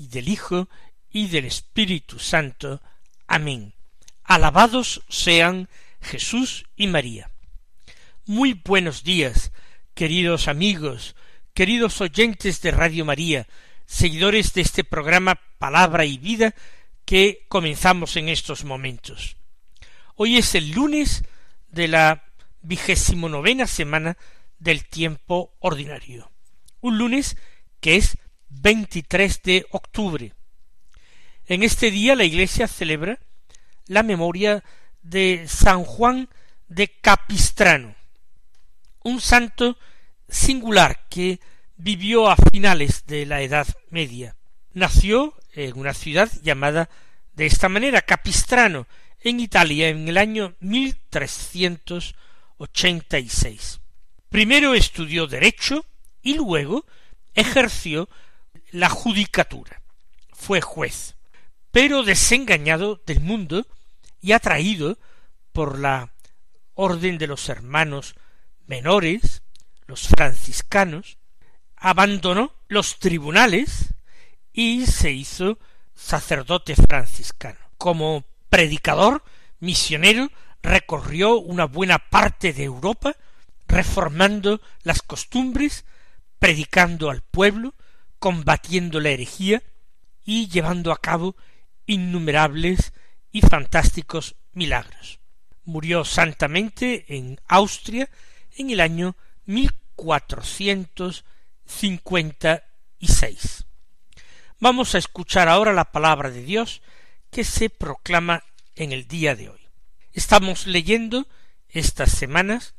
y del Hijo y del Espíritu Santo. Amén. Alabados sean Jesús y María. Muy buenos días, queridos amigos, queridos oyentes de Radio María, seguidores de este programa Palabra y Vida que comenzamos en estos momentos. Hoy es el lunes de la vigésimo novena semana del tiempo ordinario. Un lunes que es 23 de octubre. En este día la Iglesia celebra la memoria de San Juan de Capistrano, un santo singular que vivió a finales de la Edad Media. Nació en una ciudad llamada de esta manera Capistrano, en Italia, en el año 1386. Primero estudió Derecho y luego ejerció la judicatura. Fue juez, pero desengañado del mundo y atraído por la orden de los hermanos menores, los franciscanos, abandonó los tribunales y se hizo sacerdote franciscano. Como predicador, misionero, recorrió una buena parte de Europa, reformando las costumbres, predicando al pueblo, combatiendo la herejía y llevando a cabo innumerables y fantásticos milagros. Murió santamente en Austria en el año mil cuatrocientos cincuenta y seis. Vamos a escuchar ahora la palabra de Dios que se proclama en el día de hoy. Estamos leyendo estas semanas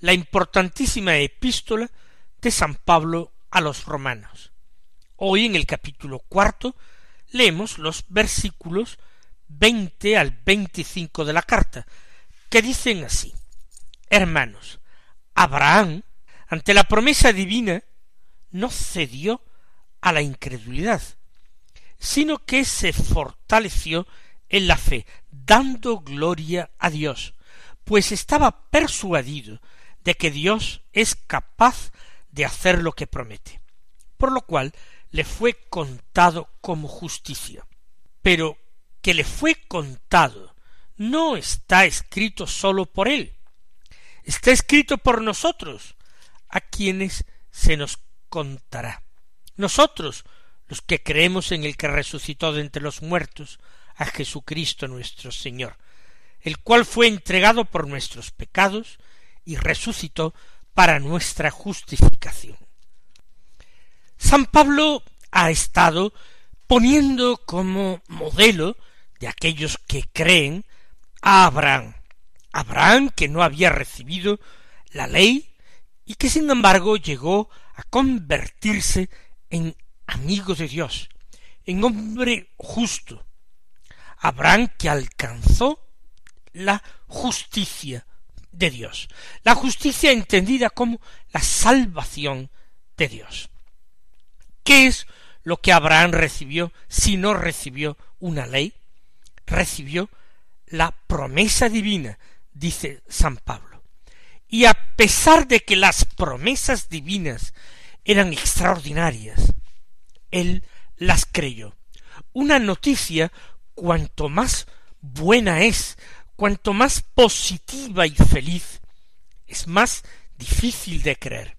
la importantísima epístola de San Pablo a los romanos. Hoy en el capítulo cuarto leemos los versículos veinte al veinticinco de la carta, que dicen así. Hermanos, Abraham, ante la promesa divina, no cedió a la incredulidad, sino que se fortaleció en la fe, dando gloria a Dios, pues estaba persuadido de que Dios es capaz de hacer lo que promete, por lo cual le fue contado como justicia. Pero que le fue contado no está escrito sólo por él, está escrito por nosotros, a quienes se nos contará. Nosotros, los que creemos en el que resucitó de entre los muertos, a Jesucristo nuestro Señor, el cual fue entregado por nuestros pecados y resucitó para nuestra justificación. San Pablo ha estado poniendo como modelo de aquellos que creen a Abraham. Abraham que no había recibido la ley y que sin embargo llegó a convertirse en amigo de Dios, en hombre justo. Abraham que alcanzó la justicia de Dios, la justicia entendida como la salvación de Dios. ¿Qué es lo que Abraham recibió si no recibió una ley? recibió la promesa divina, dice San Pablo. Y a pesar de que las promesas divinas eran extraordinarias, él las creyó. Una noticia cuanto más buena es, cuanto más positiva y feliz, es más difícil de creer.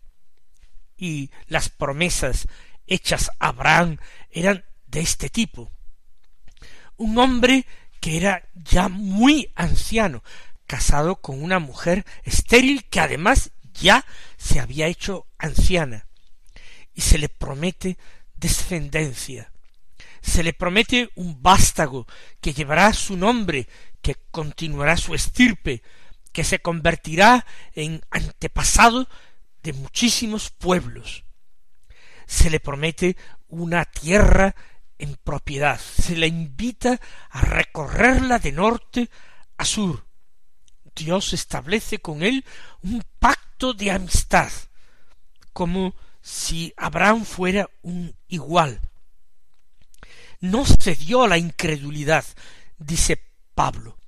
Y las promesas hechas a Abraham eran de este tipo. Un hombre que era ya muy anciano, casado con una mujer estéril que además ya se había hecho anciana, y se le promete descendencia, se le promete un vástago que llevará su nombre, que continuará su estirpe, que se convertirá en antepasado de muchísimos pueblos. Se le promete una tierra en propiedad, se la invita a recorrerla de norte a sur. Dios establece con él un pacto de amistad, como si Abraham fuera un igual. No cedió a la incredulidad, dice Pablo,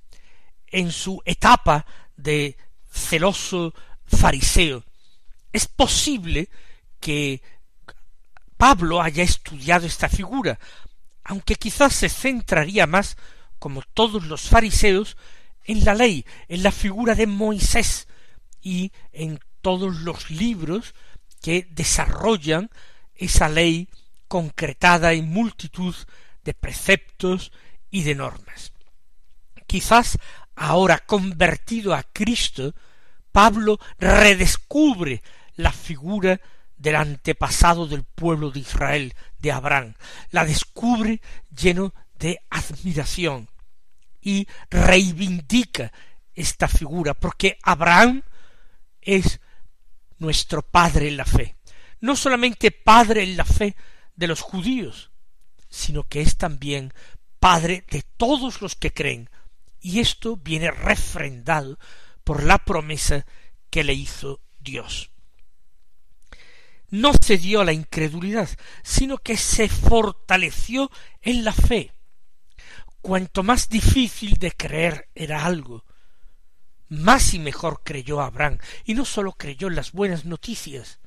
en su etapa de celoso fariseo. Es posible que Pablo haya estudiado esta figura, aunque quizás se centraría más, como todos los fariseos, en la ley, en la figura de Moisés y en todos los libros que desarrollan esa ley concretada en multitud de preceptos y de normas. Quizás ahora convertido a Cristo, Pablo redescubre la figura del antepasado del pueblo de Israel, de Abraham, la descubre lleno de admiración y reivindica esta figura, porque Abraham es nuestro padre en la fe, no solamente padre en la fe de los judíos, sino que es también padre de todos los que creen, y esto viene refrendado por la promesa que le hizo Dios no cedió a la incredulidad, sino que se fortaleció en la fe. Cuanto más difícil de creer era algo, más y mejor creyó Abraham, y no sólo creyó en las buenas noticias,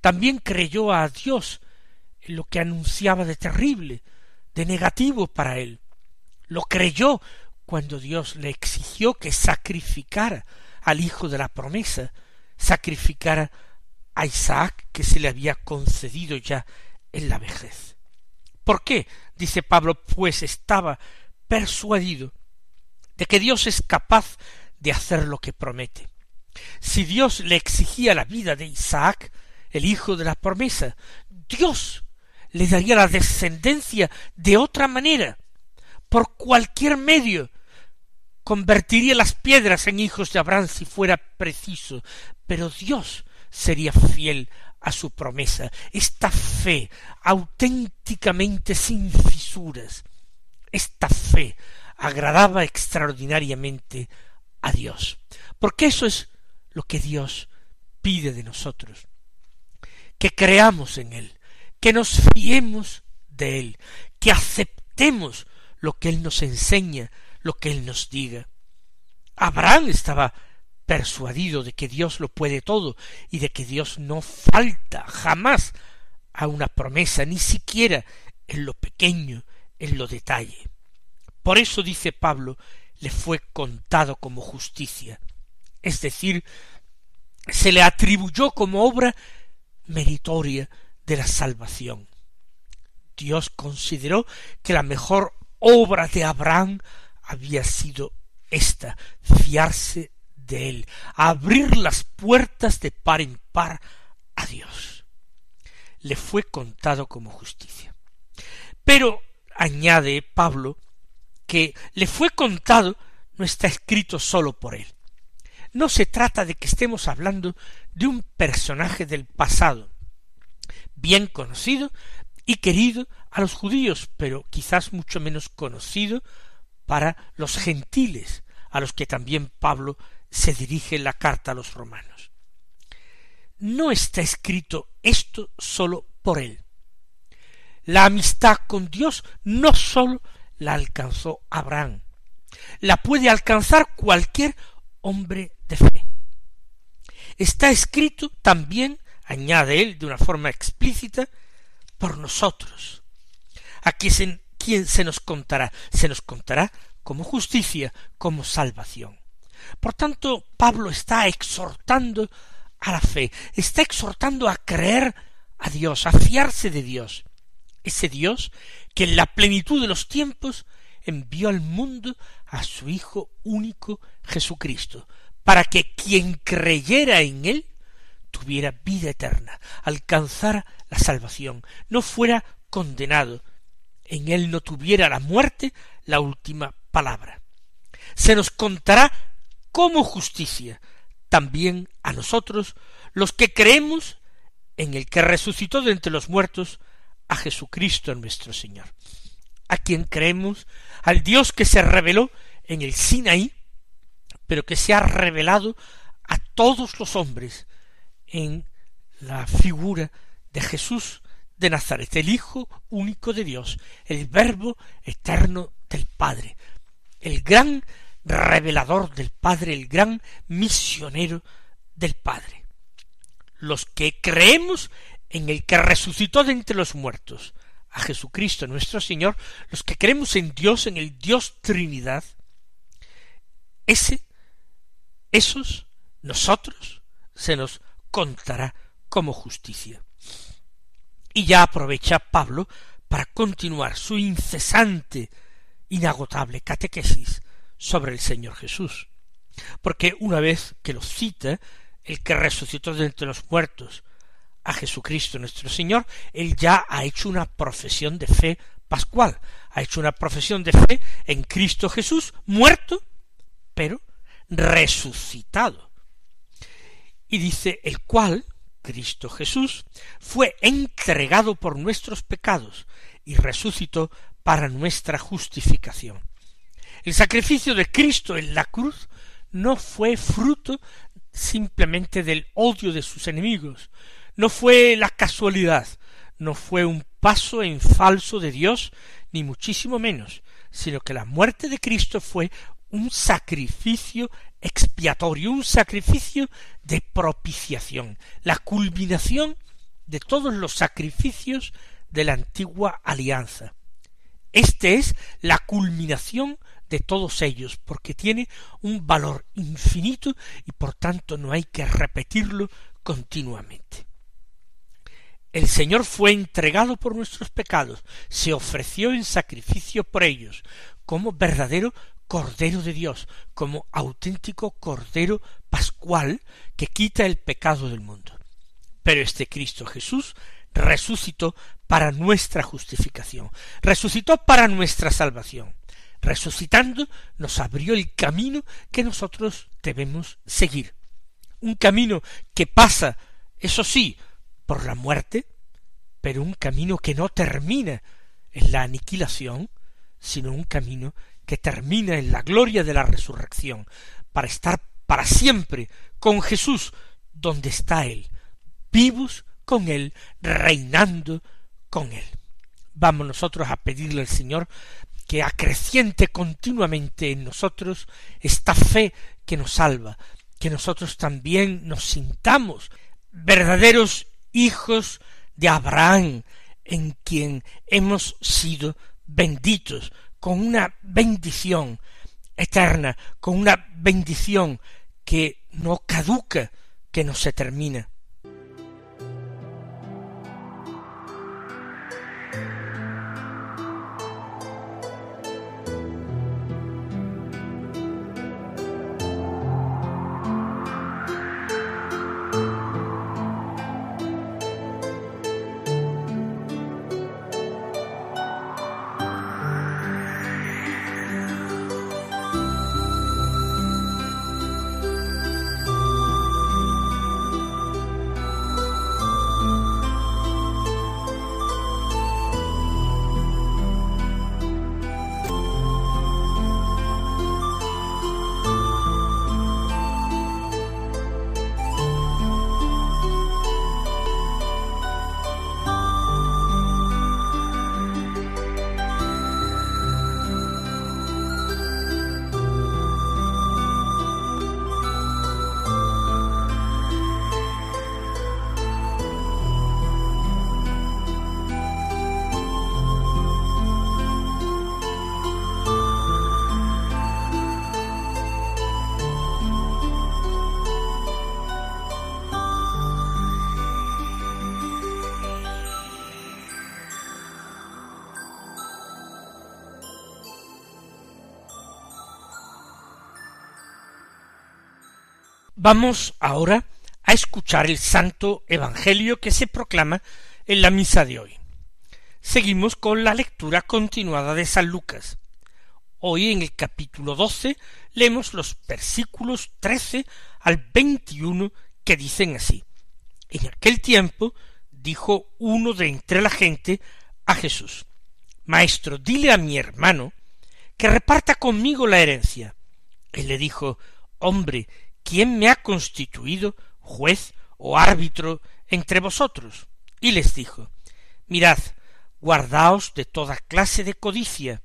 también creyó a Dios en lo que anunciaba de terrible, de negativo para él. Lo creyó cuando Dios le exigió que sacrificara al hijo de la promesa, sacrificara a Isaac que se le había concedido ya en la vejez. ¿Por qué? dice Pablo, pues estaba persuadido de que Dios es capaz de hacer lo que promete. Si Dios le exigía la vida de Isaac, el hijo de la promesa, Dios le daría la descendencia de otra manera, por cualquier medio, convertiría las piedras en hijos de Abraham si fuera preciso, pero Dios sería fiel a su promesa. Esta fe auténticamente sin fisuras, esta fe agradaba extraordinariamente a Dios. Porque eso es lo que Dios pide de nosotros. Que creamos en Él, que nos fiemos de Él, que aceptemos lo que Él nos enseña, lo que Él nos diga. Abraham estaba persuadido de que Dios lo puede todo y de que Dios no falta jamás a una promesa, ni siquiera en lo pequeño, en lo detalle. Por eso dice Pablo, le fue contado como justicia, es decir, se le atribuyó como obra meritoria de la salvación. Dios consideró que la mejor obra de Abraham había sido esta, fiarse de él, abrir las puertas de par en par a Dios. Le fue contado como justicia. Pero añade Pablo que le fue contado no está escrito sólo por él. No se trata de que estemos hablando de un personaje del pasado, bien conocido y querido a los judíos, pero quizás mucho menos conocido para los gentiles, a los que también Pablo se dirige la carta a los romanos. No está escrito esto sólo por él. La amistad con Dios no sólo la alcanzó Abraham, la puede alcanzar cualquier hombre de fe. Está escrito también, añade él de una forma explícita, por nosotros. A quien, quien se nos contará, se nos contará como justicia, como salvación. Por tanto, Pablo está exhortando a la fe, está exhortando a creer a Dios, a fiarse de Dios, ese Dios que en la plenitud de los tiempos envió al mundo a su Hijo único Jesucristo, para que quien creyera en él tuviera vida eterna, alcanzara la salvación, no fuera condenado, en él no tuviera la muerte la última palabra. Se nos contará como justicia también a nosotros, los que creemos en el que resucitó de entre los muertos, a Jesucristo nuestro Señor, a quien creemos, al Dios que se reveló en el Sinaí, pero que se ha revelado a todos los hombres en la figura de Jesús de Nazaret, el Hijo único de Dios, el Verbo eterno del Padre, el gran revelador del Padre, el gran misionero del Padre. Los que creemos en el que resucitó de entre los muertos, a Jesucristo nuestro Señor, los que creemos en Dios, en el Dios Trinidad, ese, esos, nosotros, se nos contará como justicia. Y ya aprovecha Pablo para continuar su incesante, inagotable catequesis sobre el Señor Jesús. Porque una vez que lo cita, el que resucitó de entre los muertos a Jesucristo nuestro Señor, él ya ha hecho una profesión de fe pascual, ha hecho una profesión de fe en Cristo Jesús, muerto, pero resucitado. Y dice, el cual, Cristo Jesús, fue entregado por nuestros pecados y resucitó para nuestra justificación. El sacrificio de Cristo en la cruz no fue fruto simplemente del odio de sus enemigos, no fue la casualidad, no fue un paso en falso de Dios, ni muchísimo menos, sino que la muerte de Cristo fue un sacrificio expiatorio, un sacrificio de propiciación, la culminación de todos los sacrificios de la antigua alianza. Este es la culminación de todos ellos, porque tiene un valor infinito y por tanto no hay que repetirlo continuamente. El Señor fue entregado por nuestros pecados, se ofreció en sacrificio por ellos, como verdadero Cordero de Dios, como auténtico Cordero Pascual que quita el pecado del mundo. Pero este Cristo Jesús resucitó para nuestra justificación, resucitó para nuestra salvación. Resucitando nos abrió el camino que nosotros debemos seguir. Un camino que pasa, eso sí, por la muerte, pero un camino que no termina en la aniquilación, sino un camino que termina en la gloria de la resurrección, para estar para siempre con Jesús donde está Él, vivos con Él, reinando con Él. Vamos nosotros a pedirle al Señor que acreciente continuamente en nosotros esta fe que nos salva, que nosotros también nos sintamos verdaderos hijos de Abraham, en quien hemos sido benditos con una bendición eterna, con una bendición que no caduca, que no se termina. Vamos ahora a escuchar el santo Evangelio que se proclama en la misa de hoy. Seguimos con la lectura continuada de San Lucas. Hoy en el capítulo doce leemos los versículos trece al veintiuno que dicen así. En aquel tiempo dijo uno de entre la gente a Jesús Maestro, dile a mi hermano que reparta conmigo la herencia. Él le dijo Hombre, ¿quién me ha constituido juez o árbitro entre vosotros? Y les dijo Mirad, guardaos de toda clase de codicia,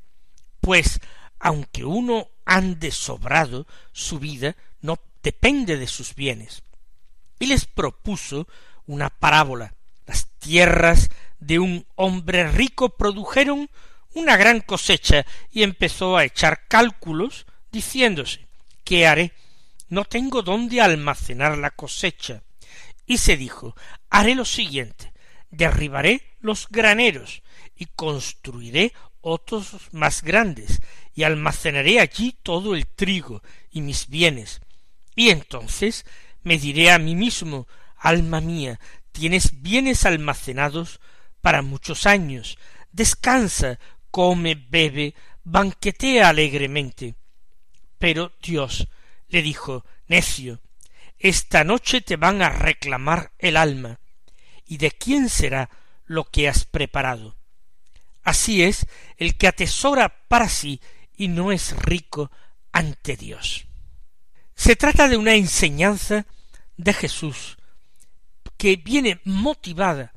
pues aunque uno ande sobrado, su vida no depende de sus bienes. Y les propuso una parábola. Las tierras de un hombre rico produjeron una gran cosecha y empezó a echar cálculos diciéndose ¿Qué haré? No tengo dónde almacenar la cosecha. Y se dijo haré lo siguiente derribaré los graneros y construiré otros más grandes y almacenaré allí todo el trigo y mis bienes. Y entonces me diré a mí mismo alma mía, tienes bienes almacenados para muchos años, descansa, come, bebe, banquetea alegremente. Pero Dios le dijo, necio, esta noche te van a reclamar el alma, y de quién será lo que has preparado. Así es el que atesora para sí y no es rico ante Dios. Se trata de una enseñanza de Jesús que viene motivada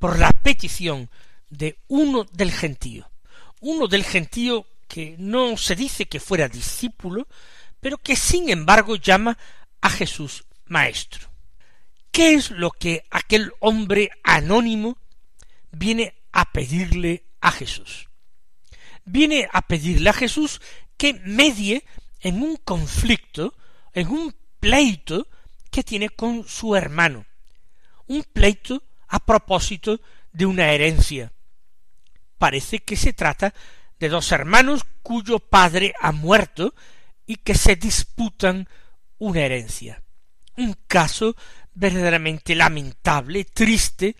por la petición de uno del gentío, uno del gentío que no se dice que fuera discípulo, pero que sin embargo llama a Jesús maestro. ¿Qué es lo que aquel hombre anónimo viene a pedirle a Jesús? Viene a pedirle a Jesús que medie en un conflicto, en un pleito que tiene con su hermano, un pleito a propósito de una herencia. Parece que se trata de dos hermanos cuyo padre ha muerto y que se disputan una herencia. Un caso verdaderamente lamentable, triste,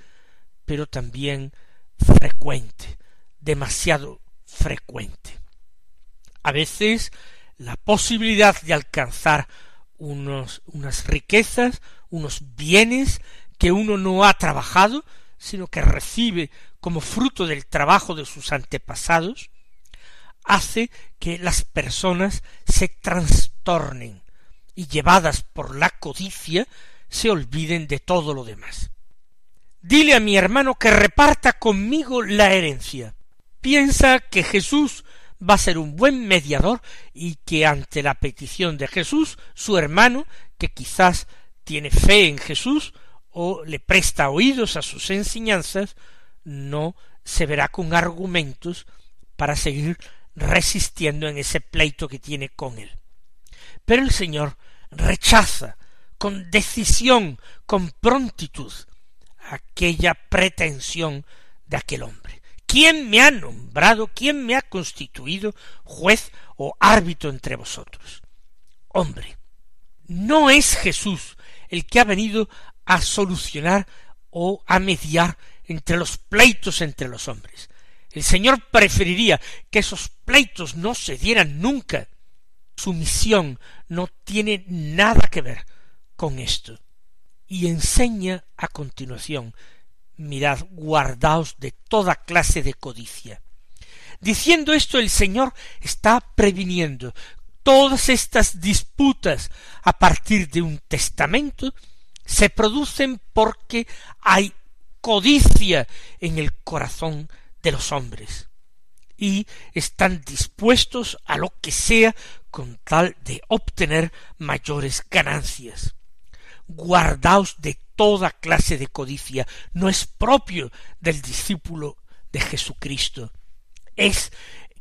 pero también frecuente, demasiado frecuente. A veces la posibilidad de alcanzar unos, unas riquezas, unos bienes que uno no ha trabajado, sino que recibe como fruto del trabajo de sus antepasados, hace que las personas se trastornen y llevadas por la codicia se olviden de todo lo demás. Dile a mi hermano que reparta conmigo la herencia. Piensa que Jesús va a ser un buen mediador y que ante la petición de Jesús, su hermano, que quizás tiene fe en Jesús o le presta oídos a sus enseñanzas, no se verá con argumentos para seguir resistiendo en ese pleito que tiene con él. Pero el Señor rechaza con decisión, con prontitud, aquella pretensión de aquel hombre. ¿Quién me ha nombrado, quién me ha constituido juez o árbitro entre vosotros? Hombre, no es Jesús el que ha venido a solucionar o a mediar entre los pleitos entre los hombres. El Señor preferiría que esos pleitos no se dieran nunca. Su misión no tiene nada que ver con esto. Y enseña a continuación, mirad, guardaos de toda clase de codicia. Diciendo esto, el Señor está previniendo todas estas disputas a partir de un testamento se producen porque hay codicia en el corazón de los hombres y están dispuestos a lo que sea con tal de obtener mayores ganancias guardaos de toda clase de codicia, no es propio del discípulo de Jesucristo. Es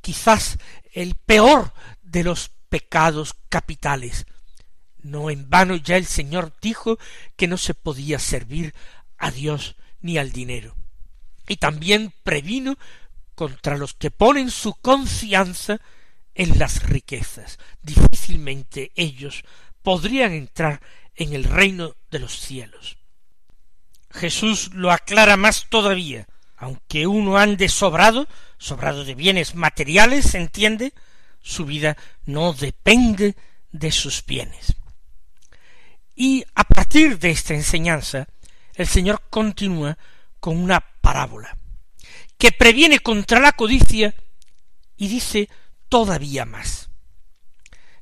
quizás el peor de los pecados capitales. No en vano ya el Señor dijo que no se podía servir a Dios ni al dinero. Y también previno contra los que ponen su confianza en las riquezas. Difícilmente ellos podrían entrar en el reino de los cielos. Jesús lo aclara más todavía. Aunque uno ande sobrado, sobrado de bienes materiales, se entiende, su vida no depende de sus bienes. Y a partir de esta enseñanza, el Señor continúa con una parábola. que previene contra la codicia y dice todavía más.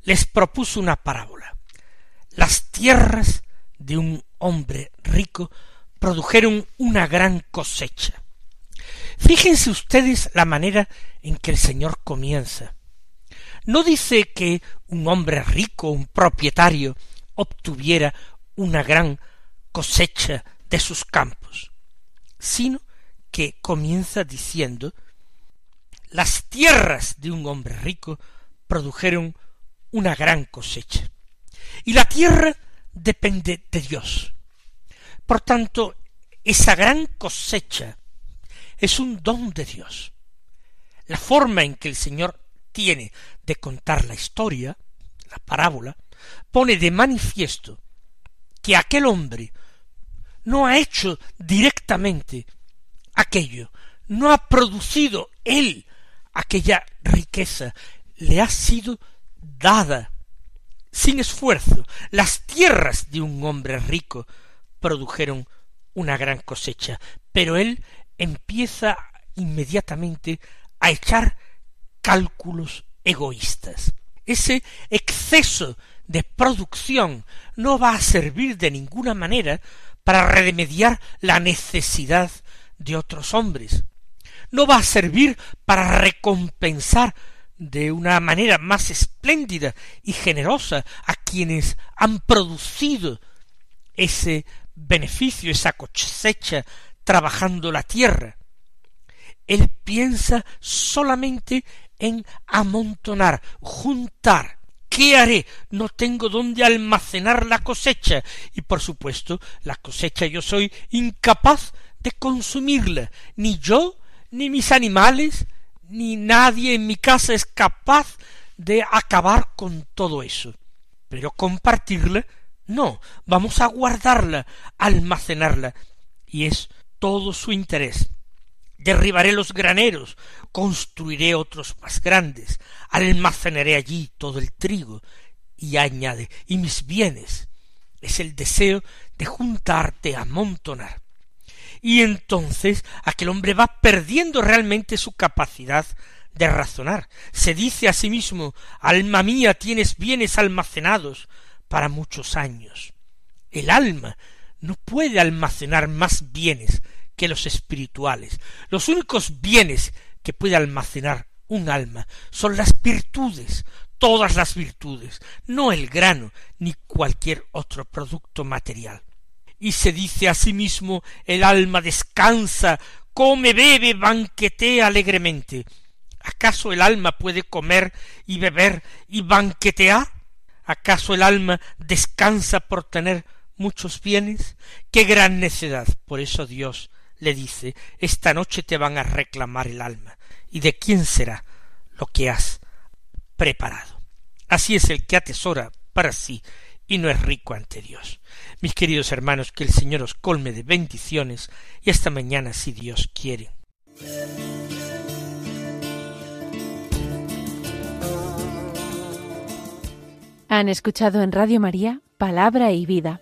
Les propuso una parábola. Las tierras de un hombre rico produjeron una gran cosecha. Fíjense ustedes la manera en que el Señor comienza. No dice que un hombre rico, un propietario, obtuviera una gran cosecha de sus campos, sino que comienza diciendo las tierras de un hombre rico produjeron una gran cosecha. Y la tierra depende de Dios. Por tanto, esa gran cosecha es un don de Dios. La forma en que el Señor tiene de contar la historia, la parábola, pone de manifiesto que aquel hombre no ha hecho directamente aquello, no ha producido él aquella riqueza, le ha sido dada sin esfuerzo. Las tierras de un hombre rico produjeron una gran cosecha, pero él empieza inmediatamente a echar cálculos egoístas. Ese exceso de producción no va a servir de ninguna manera para remediar la necesidad de otros hombres. No va a servir para recompensar de una manera más espléndida y generosa a quienes han producido ese beneficio, esa cosecha, trabajando la tierra. Él piensa solamente en amontonar, juntar. ¿Qué haré? No tengo dónde almacenar la cosecha. Y por supuesto, la cosecha yo soy incapaz de consumirla. Ni yo, ni mis animales, ni nadie en mi casa es capaz de acabar con todo eso. Pero compartirla, no. Vamos a guardarla, almacenarla. Y es todo su interés. Derribaré los graneros, construiré otros más grandes, almacenaré allí todo el trigo, y añade, y mis bienes. Es el deseo de juntar, de amontonar. Y entonces aquel hombre va perdiendo realmente su capacidad de razonar. Se dice a sí mismo, alma mía, tienes bienes almacenados para muchos años. El alma no puede almacenar más bienes que los espirituales. Los únicos bienes que puede almacenar un alma son las virtudes, todas las virtudes, no el grano ni cualquier otro producto material. Y se dice a sí mismo el alma descansa, come, bebe, banquetea alegremente. ¿Acaso el alma puede comer y beber y banquetear? ¿Acaso el alma descansa por tener muchos bienes? ¡Qué gran necedad! Por eso Dios le dice esta noche te van a reclamar el alma y de quién será lo que has preparado. Así es el que atesora para sí y no es rico ante Dios. Mis queridos hermanos, que el Señor os colme de bendiciones y hasta mañana si Dios quiere. Han escuchado en Radio María Palabra y Vida